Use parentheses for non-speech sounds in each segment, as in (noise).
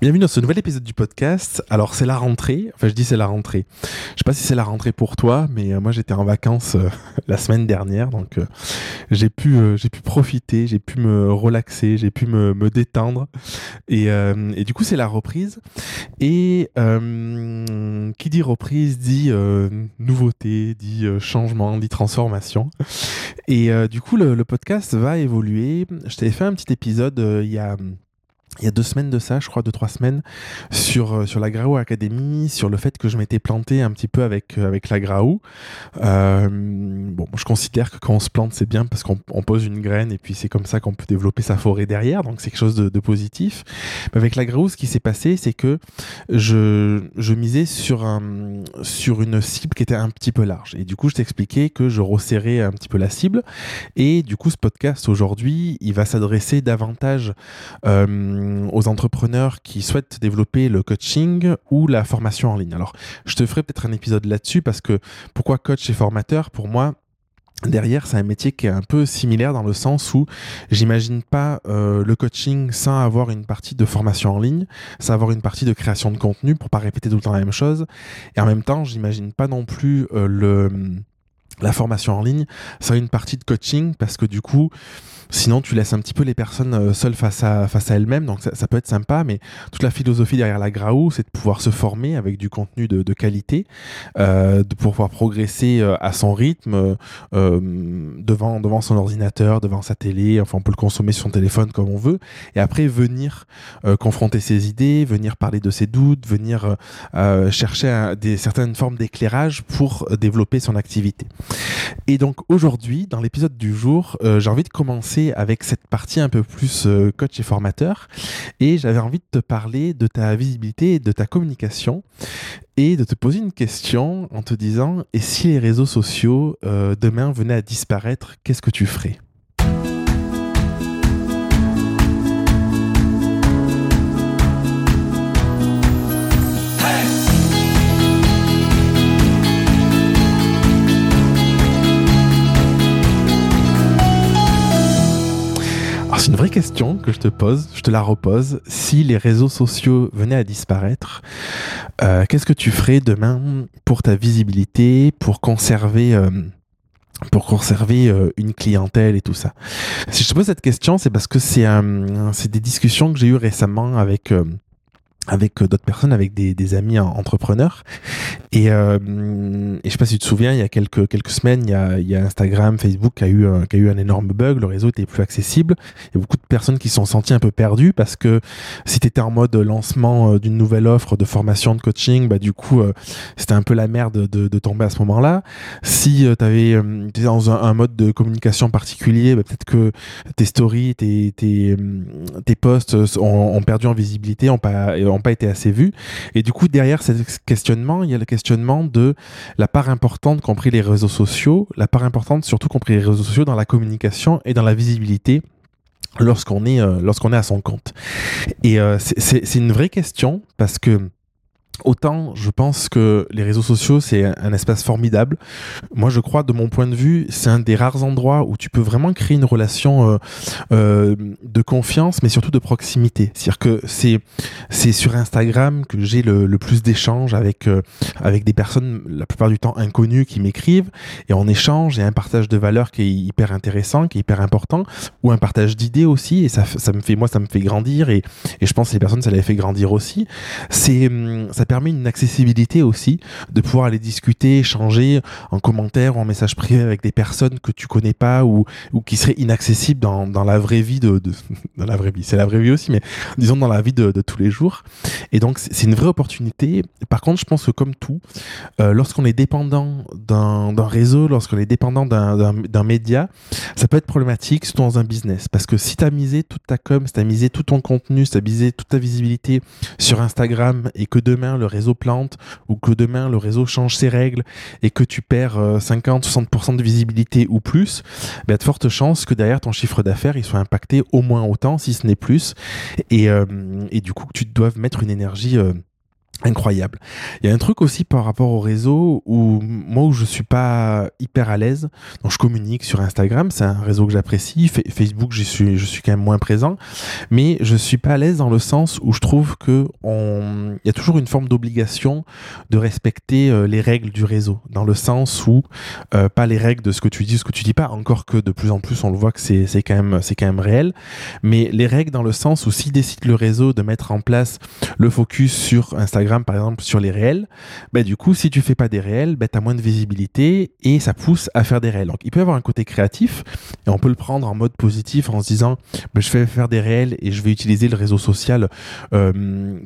Bienvenue dans ce nouvel épisode du podcast. Alors c'est la rentrée, enfin je dis c'est la rentrée. Je sais pas si c'est la rentrée pour toi, mais euh, moi j'étais en vacances euh, (laughs) la semaine dernière, donc euh, j'ai pu j'ai pu profiter, j'ai pu me relaxer, j'ai pu me, me, détendre, et, et du coup c'est la reprise. Et qui dit reprise dit nouveauté, dit changement, dit transformation. Et du coup le, le, podcast va évoluer. Je t'avais fait un petit épisode il y a il y a deux semaines de ça, je crois, deux, trois semaines, sur, euh, sur la Graou Academy, sur le fait que je m'étais planté un petit peu avec, euh, avec la Graou. Euh, bon, je considère que quand on se plante, c'est bien parce qu'on pose une graine et puis c'est comme ça qu'on peut développer sa forêt derrière, donc c'est quelque chose de, positif. Mais avec la Graou, ce qui s'est passé, c'est que je, je misais sur, un, sur une cible qui était un petit peu large. Et du coup, je t'expliquais que je resserrais un petit peu la cible. Et du coup, ce podcast aujourd'hui, il va s'adresser davantage... Euh, euh, aux entrepreneurs qui souhaitent développer le coaching ou la formation en ligne. Alors, je te ferai peut-être un épisode là-dessus parce que pourquoi coach et formateur? Pour moi, Derrière, c'est un métier qui est un peu similaire dans le sens où j'imagine pas euh, le coaching sans avoir une partie de formation en ligne, sans avoir une partie de création de contenu pour pas répéter tout le temps la même chose. Et en même temps, j'imagine pas non plus euh, le la formation en ligne sans une partie de coaching parce que du coup, Sinon, tu laisses un petit peu les personnes euh, seules face à, face à elles-mêmes, donc ça, peut être sympa, mais toute la philosophie derrière la Graou, c'est de pouvoir se former avec du contenu de, qualité, euh, de pouvoir progresser euh, à son rythme, euh, devant, devant son ordinateur, devant sa télé, enfin on peut le consommer sur son téléphone comme on veut, et après venir confronter ses idées, venir parler de ses doutes, venir chercher certaines formes d'éclairage pour développer son activité. Et donc aujourd'hui, dans l'épisode du jour, j'ai envie de commencer avec cette partie un peu plus euh, coach et formateur. Et j'avais envie de te parler de ta visibilité et de ta communication et de te poser une question en te disant, et si les réseaux sociaux euh, demain venaient à disparaître, qu'est-ce que tu ferais? Question que je te pose, je te la repose. Si les réseaux sociaux venaient à disparaître, euh, qu'est-ce que tu ferais demain pour ta visibilité, pour conserver... Euh, pour conserver euh, une clientèle et tout ça? Si je te pose cette question, c'est parce que c'est c'est des discussions que j'ai eues récemment avec avec euh, d'autres personnes, avec des, amis entrepreneurs. Et, euh, et je sais pas si tu te souviens, il y a quelques, semaines, il y a, Instagram, Facebook qui a, eu un, énorme bug, le réseau était plus accessible. Il y a beaucoup de personnes qui se sont senties un peu perdues parce que si tu étais en mode lancement euh, d'une nouvelle offre de formation de coaching, bah du coup, euh, c'était un peu la merde de, tomber à ce moment-là. Si tu étais dans un, mode de communication particulier, bah, peut-être que tes stories, tes, posts ont, perdu en visibilité, n'ont pas été assez vus. Et du coup, derrière ce questionnement, il y a le questionnement de la part importante qu'ont pris les réseaux sociaux, la part importante surtout qu'ont pris les réseaux sociaux dans la communication et dans la visibilité lorsqu'on est, euh, est à son compte. Et euh, c'est une vraie question parce que Autant, je pense que les réseaux sociaux, c'est un espace formidable. Moi, je crois, de mon point de vue, c'est un des rares endroits où tu peux vraiment créer une relation euh, euh, de confiance, mais surtout de proximité. C'est-à-dire que c'est c'est sur Instagram que j'ai le, le, plus d'échanges avec euh, avec des personnes, la plupart du temps inconnues, qui m'écrivent et on échange et un partage de valeurs qui est hyper intéressant, qui est hyper important, ou un partage d'idées aussi. Et ça, ça me fait, moi, ça me fait grandir et, et je pense que les personnes, ça les fait grandir aussi. Ça permet une accessibilité aussi de pouvoir aller discuter, échanger en commentaire ou en message privé avec des personnes que tu connais pas ou, ou qui seraient inaccessibles dans, dans la vraie vie de, de (laughs) dans la vraie vie. C'est la vraie vie aussi, mais disons dans la vie de, de tous les jours. Et donc c'est une vraie opportunité. Par contre, je pense que comme tout, euh, lorsqu'on est dépendant d'un réseau, lorsqu'on est dépendant d'un média, ça peut être problématique, surtout dans un business. Parce que si tu as misé toute ta com, si tu as misé tout ton contenu, si tu as misé toute ta visibilité sur Instagram et que demain le réseau plante ou que demain le réseau change ses règles et que tu perds 50-60% euh, de visibilité ou plus, ben, de fortes chances que derrière ton chiffre d'affaires il soit impacté au moins autant, si ce n'est plus. Et, euh, du coup, que tu dois mettre une énergie euh, incroyable. Il y a un truc aussi par rapport au réseau où moi où je suis pas hyper à l'aise, donc je communique sur Instagram, c'est un réseau que j'apprécie, Facebook je suis je suis quand même moins présent, mais je suis pas à l'aise dans le sens où je trouve que on il y a toujours une forme d'obligation de respecter euh, les règles du réseau. Dans le sens où euh, pas les règles de ce que tu dis, ce que tu dis pas, encore que de plus en plus on le voit que c'est c'est quand même c'est quand même réel, mais les règles dans le sens où si décide le réseau de mettre en place le focus sur Instagram par exemple, sur les réels, bah, du coup, si tu fais pas des réels, bah, tu as moins de visibilité et ça pousse à faire des réels. Donc, il peut y avoir un côté créatif et on peut le prendre en mode positif en se disant, bah, je vais faire des réels et je vais utiliser le réseau social euh,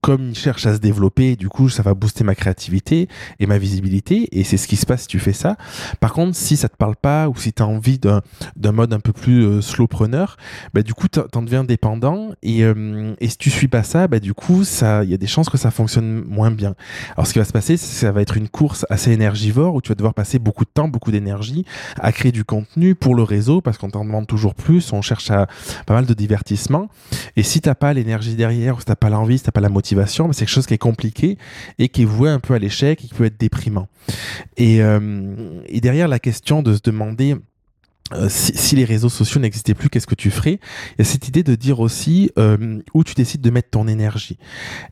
comme il cherche à se développer, du coup, ça va booster ma créativité et ma visibilité. Et c'est ce qui se passe si tu fais ça. Par contre, si ça te parle pas ou si tu as envie d'un mode un peu plus euh, slow preneur, bah, du coup, t'en deviens dépendant. Et, euh, et, si tu suis pas ça, bah, du coup, il y a des chances que ça fonctionne moins bien. Alors, ce qui va se passer, ça va être une course assez énergivore où tu vas devoir passer beaucoup de temps, beaucoup d'énergie à créer du contenu pour le réseau parce qu'on t'en demande toujours plus. On cherche à pas mal de divertissement. Et si t'as pas l'énergie derrière ou si t'as pas l'envie, si t'as pas la motivation, mais c'est quelque chose qui est compliqué et qui est voué un peu à l'échec et qui peut être déprimant. Et, euh, et derrière la question de se demander euh, si, les réseaux sociaux n'existaient plus, qu'est-ce que tu ferais? Il y a cette idée de dire aussi euh, où tu décides de mettre ton énergie.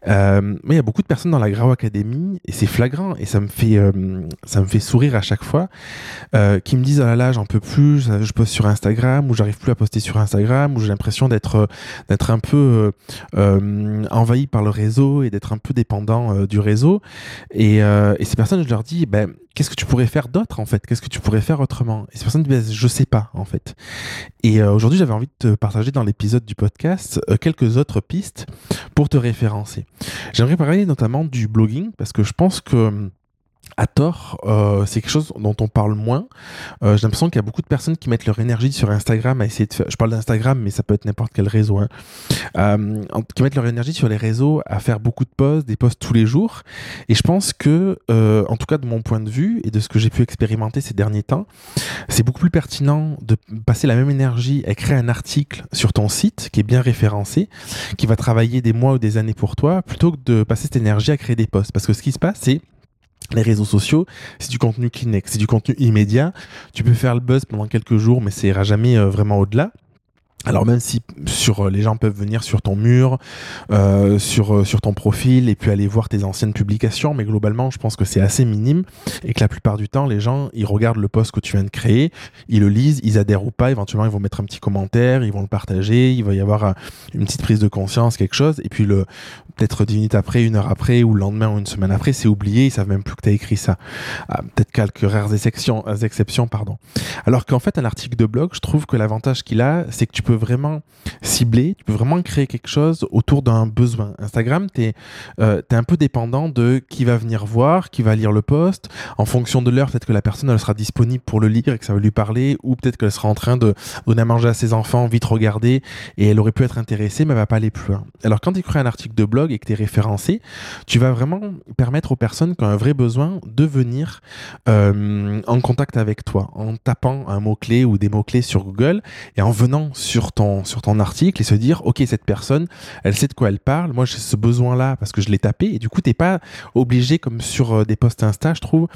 Euh, mais il y a beaucoup de personnes dans la Grau Academy et c'est flagrant et ça me fait ça me fait sourire à chaque fois qui me disent oh là là j'en peux plus, je, poste sur Instagram ou j'arrive plus à poster sur Instagram ou j'ai l'impression d'être d'être un peu envahi par le réseau et d'être un peu dépendant du réseau et, et, ces personnes je leur dis ben qu'est-ce que tu pourrais faire d'autre en fait? Qu'est-ce que tu pourrais faire autrement? Et ces personnes disent je sais pas en fait. Et euh, aujourd'hui, j'avais envie de te partager dans l'épisode du podcast euh, quelques autres pistes pour te référencer. J'aimerais parler notamment du blogging parce que je pense que à tort, euh, c'est quelque chose dont on parle moins. Euh, j'ai l'impression qu'il y a beaucoup de personnes qui mettent leur énergie sur Instagram à essayer de faire. Je parle d'Instagram, mais ça peut être n'importe quel réseau. Hein. Euh, qui mettent leur énergie sur les réseaux à faire beaucoup de posts, des posts tous les jours. Et je pense que, euh, en tout cas de mon point de vue et de ce que j'ai pu expérimenter ces derniers temps, c'est beaucoup plus pertinent de passer la même énergie à créer un article sur ton site qui est bien référencé, qui va travailler des mois ou des années pour toi, plutôt que de passer cette énergie à créer des posts. Parce que ce qui se passe, c'est les réseaux sociaux, c'est du contenu Kleenex, c'est du contenu immédiat. Tu peux faire le buzz pendant quelques jours, mais ça ira jamais euh, vraiment au-delà. Alors même si sur euh, les gens peuvent venir sur ton mur, euh, sur euh, sur ton profil et puis aller voir tes anciennes publications, mais globalement je pense que c'est assez minime et que la plupart du temps les gens ils regardent le post que tu viens de créer, ils le lisent, ils adhèrent ou pas, éventuellement ils vont mettre un petit commentaire, ils vont le partager, il va y avoir une petite prise de conscience, quelque chose, et puis le peut-être dix minutes après, une heure après ou le lendemain ou une semaine après, c'est oublié, ils savent même plus que tu as écrit ça. Ah, peut-être quelques rares exceptions, exceptions pardon. Alors qu'en fait un article de blog, je trouve que l'avantage qu'il a, c'est que tu peux vraiment cibler, tu peux vraiment créer quelque chose autour d'un besoin. Instagram, tu es, euh, un peu dépendant de qui va venir voir, qui va lire le post. En fonction de l'heure, peut-être que la personne elle sera disponible pour le lire et que ça va lui parler, ou peut-être qu'elle sera en train de donner à manger à ses enfants, vite regarder, et elle aurait pu être intéressée, mais elle va pas aller plus loin. Alors quand tu crées un article de blog et que tu es référencé, tu vas vraiment permettre aux personnes qui ont un vrai besoin de venir euh, en contact avec toi, en tapant un mot-clé ou des mots-clés sur Google et en venant sur sur ton, sur ton article et se dire, OK, cette personne, elle sait de quoi elle parle. Moi, j'ai ce besoin-là parce que je l'ai tapé. Et du coup, t'es pas obligé, comme sur euh, des posts Insta, je trouve,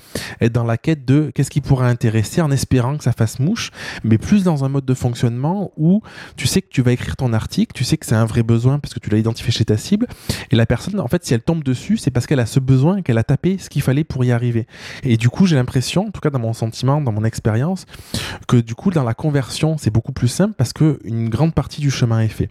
être dans la quête de qu'est-ce qui pourrait intéresser en espérant que ça fasse mouche, mais plus dans un mode de fonctionnement où tu sais que tu vas écrire ton article, tu sais que c'est un vrai besoin parce que tu l'as identifié chez ta cible. Et la personne, en fait, si elle tombe dessus, c'est parce qu'elle a ce besoin qu'elle a tapé ce qu'il fallait pour y arriver. Et du coup, j'ai l'impression, en tout cas dans mon sentiment, dans mon expérience, que du coup, dans la conversion, c'est beaucoup plus simple parce que une grande partie du chemin est fait.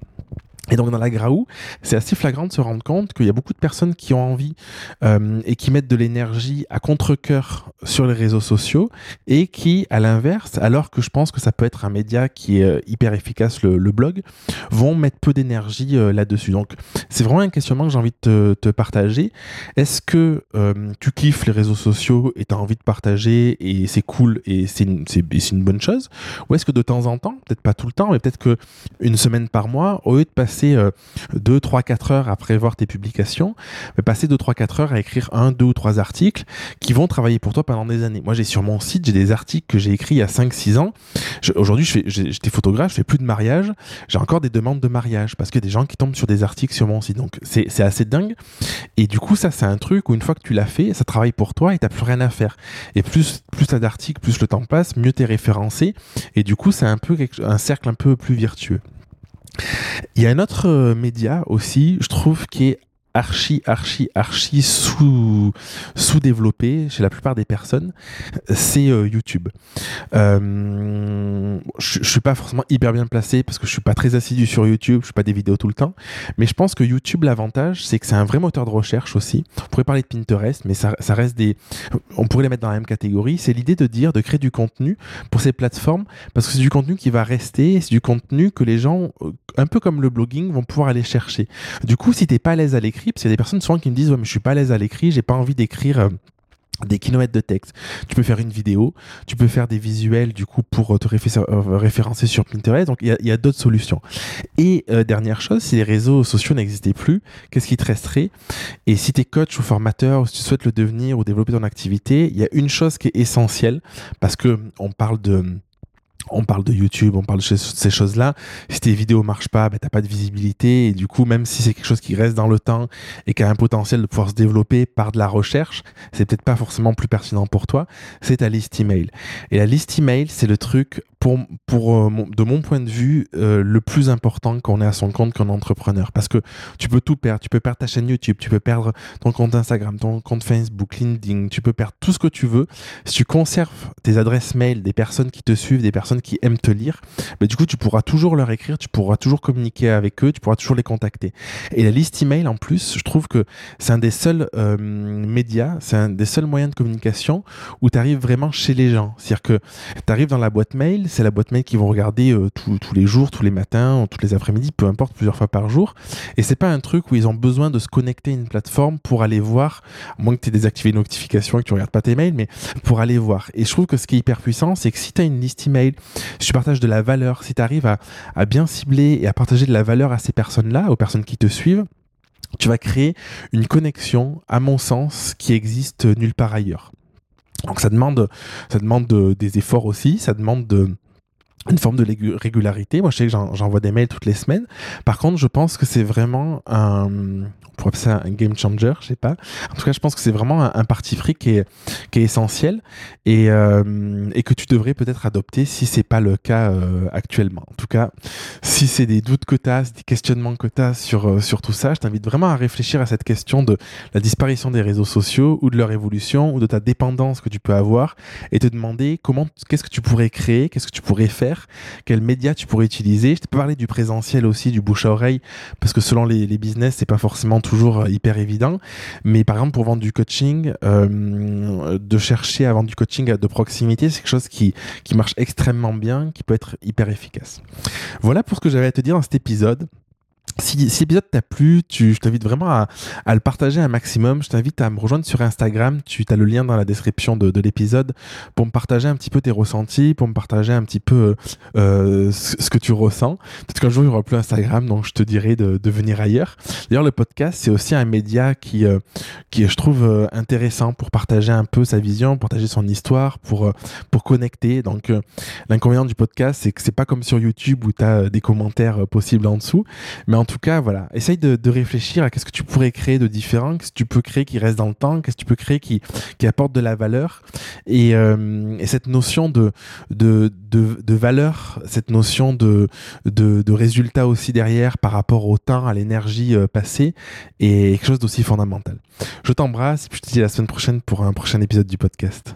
Et donc dans la Graou, c'est assez flagrant de se rendre compte qu'il y a beaucoup de personnes qui ont envie euh, et qui mettent de l'énergie à contre-coeur sur les réseaux sociaux et qui, à l'inverse, alors que je pense que ça peut être un média qui est euh, hyper efficace, le, blog, vont mettre peu d'énergie euh, là-dessus. Donc c'est vraiment un questionnement que j'ai envie de te, partager. Est-ce que tu kiffes les réseaux sociaux et tu as envie de partager et c'est cool et c'est une, bonne chose? Ou est-ce que de temps en temps, peut-être pas tout le temps, mais peut-être que une semaine par mois, au lieu de passer 2, 3, 4 heures après voir tes publications, mais passer 2, 3, 4 heures à écrire un, deux ou trois articles qui vont travailler pour toi pendant des années. Moi, j'ai sur mon site, j'ai des articles que j'ai écrits il y a 5, 6 ans. Aujourd'hui, j'étais photographe, je fais plus de mariage. J'ai encore des demandes de mariage parce qu'il y a des gens qui tombent sur des articles sur mon site. Donc, c'est assez dingue. Et du coup, ça, c'est un truc où une fois que tu l'as fait, ça travaille pour toi et t'as plus rien à faire. Et plus, plus t'as d'articles, plus le temps passe, mieux t'es référencé. Et du coup, c'est un peu un cercle un peu plus vertueux. Il y a un autre euh, média aussi, je trouve, qui est archi, archi, archi sous, sous-développé chez la plupart des personnes, c'est euh, YouTube. Euh, je, je suis pas forcément hyper bien placé parce que je suis pas très assidu sur YouTube, je fais pas des vidéos tout le temps, mais je pense que YouTube, l'avantage, c'est que c'est un vrai moteur de recherche aussi. On pourrait parler de Pinterest, mais ça, ça reste des... On pourrait les mettre dans la même catégorie. C'est l'idée de dire, de créer du contenu pour ces plateformes, parce que c'est du contenu qui va rester, c'est du contenu que les gens, euh, un peu comme le blogging, vont pouvoir aller chercher. Du coup, si t'es pas à l'aise à l'écrit, parce qu'il y a des personnes souvent qui me disent ouais mais je suis pas à l'aise à l'écrit, j'ai pas envie d'écrire euh, des kilomètres de texte. Tu peux faire une vidéo, tu peux faire des visuels du coup pour te euh, référencer sur Pinterest. Donc il y a, d'autres solutions. Et euh, dernière chose, si les réseaux sociaux n'existaient plus, qu'est-ce qui te resterait? Et si tu es coach ou formateur, ou si tu souhaites le devenir ou développer ton activité, il y a une chose qui est essentielle parce que on parle de on parle de YouTube, on parle de ces choses-là. Si tes vidéos marchent pas, ben, t'as pas de visibilité. Et du coup, même si c'est quelque chose qui reste dans le temps et qui a un potentiel de pouvoir se développer par de la recherche, c'est peut-être pas forcément plus pertinent pour toi. C'est ta liste email. Et la liste email, c'est le truc pour, pour euh, de mon point de vue, euh, le plus important quand on est à son compte qu'un entrepreneur. Parce que tu peux tout perdre. Tu peux perdre ta chaîne YouTube, tu peux perdre ton compte Instagram, ton compte Facebook, LinkedIn, tu peux perdre tout ce que tu veux. Si tu conserves tes adresses mail des personnes qui te suivent, des personnes qui aiment te lire, bah, du coup, tu pourras toujours leur écrire, tu pourras toujours communiquer avec eux, tu pourras toujours les contacter. Et la liste email, en plus, je trouve que c'est un des seuls euh, médias, c'est un des seuls moyens de communication où tu arrives vraiment chez les gens. C'est-à-dire que tu arrives dans la boîte mail, c'est la boîte mail qu'ils vont regarder euh, tous les jours, tous les matins, tous les après-midi, peu importe, plusieurs fois par jour. Et c'est pas un truc où ils ont besoin de se connecter à une plateforme pour aller voir, à moins que tu aies désactivé les notifications et que tu regardes pas tes mails, mais pour aller voir. Et je trouve que ce qui est hyper puissant, c'est que si tu as une liste email, si tu partages de la valeur, si tu arrives à, à bien cibler et à partager de la valeur à ces personnes-là, aux personnes qui te suivent, tu vas créer une connexion, à mon sens, qui existe nulle part ailleurs. Donc ça demande, ça demande des efforts aussi, ça demande de, une forme de régularité. Moi, je sais que j'envoie des mails toutes les semaines. Par contre, je pense que c'est vraiment un, on pourrait appeler ça un game changer, je sais pas. En tout cas, je pense que c'est vraiment un, parti pris qui est, qui est essentiel et, euh, et que tu devrais peut-être adopter si c'est pas le cas euh, actuellement. En tout cas, si c'est des doutes que tu as, des questionnements que tu as sur, euh, sur tout ça, je t'invite vraiment à réfléchir à cette question de la disparition des réseaux sociaux ou de leur évolution ou de ta dépendance que tu peux avoir et te demander comment, qu'est-ce que tu pourrais créer, qu'est-ce que tu pourrais faire, quels médias tu pourrais utiliser. Je t'ai parlé du présentiel aussi, du bouche à oreille, parce que selon les, les business, c'est pas forcément toujours euh, hyper évident. Mais par exemple, pour vendre du coaching, euh, de chercher à vendre du coaching de proximité, c'est quelque chose qui, qui marche extrêmement bien, qui peut être hyper efficace. Voilà pour ce que j'avais à te dire dans cet épisode. Si, si l'épisode t'a plu, je t'invite vraiment à, le partager un maximum. Je t'invite à me rejoindre sur Instagram. Tu as le lien dans la description de, de l'épisode pour me partager un petit peu tes ressentis, pour me partager un petit peu euh, ce, que tu ressens. Peut-être qu'un jour il n'y aura plus Instagram, donc je te dirai de, venir ailleurs. D'ailleurs, le podcast, c'est aussi un média qui, euh, qui je trouve euh, intéressant pour partager un peu sa vision, partager son histoire, pour, euh, pour connecter. Donc, l'inconvénient du podcast, c'est que c'est pas comme sur YouTube où tu as des commentaires possibles en dessous, mais tout cas, voilà, essaye de, réfléchir à qu'est-ce que tu pourrais créer de différent, qu'est-ce que tu peux créer qui reste dans le temps, qu'est-ce que tu peux créer qui, qui apporte de la valeur. Et, euh, cette notion de, de, de, valeur, cette notion de, de, résultat aussi derrière par rapport au temps, à l'énergie euh, passée, est quelque chose d'aussi fondamental. Je t'embrasse je te dis à la semaine prochaine pour un prochain épisode du podcast.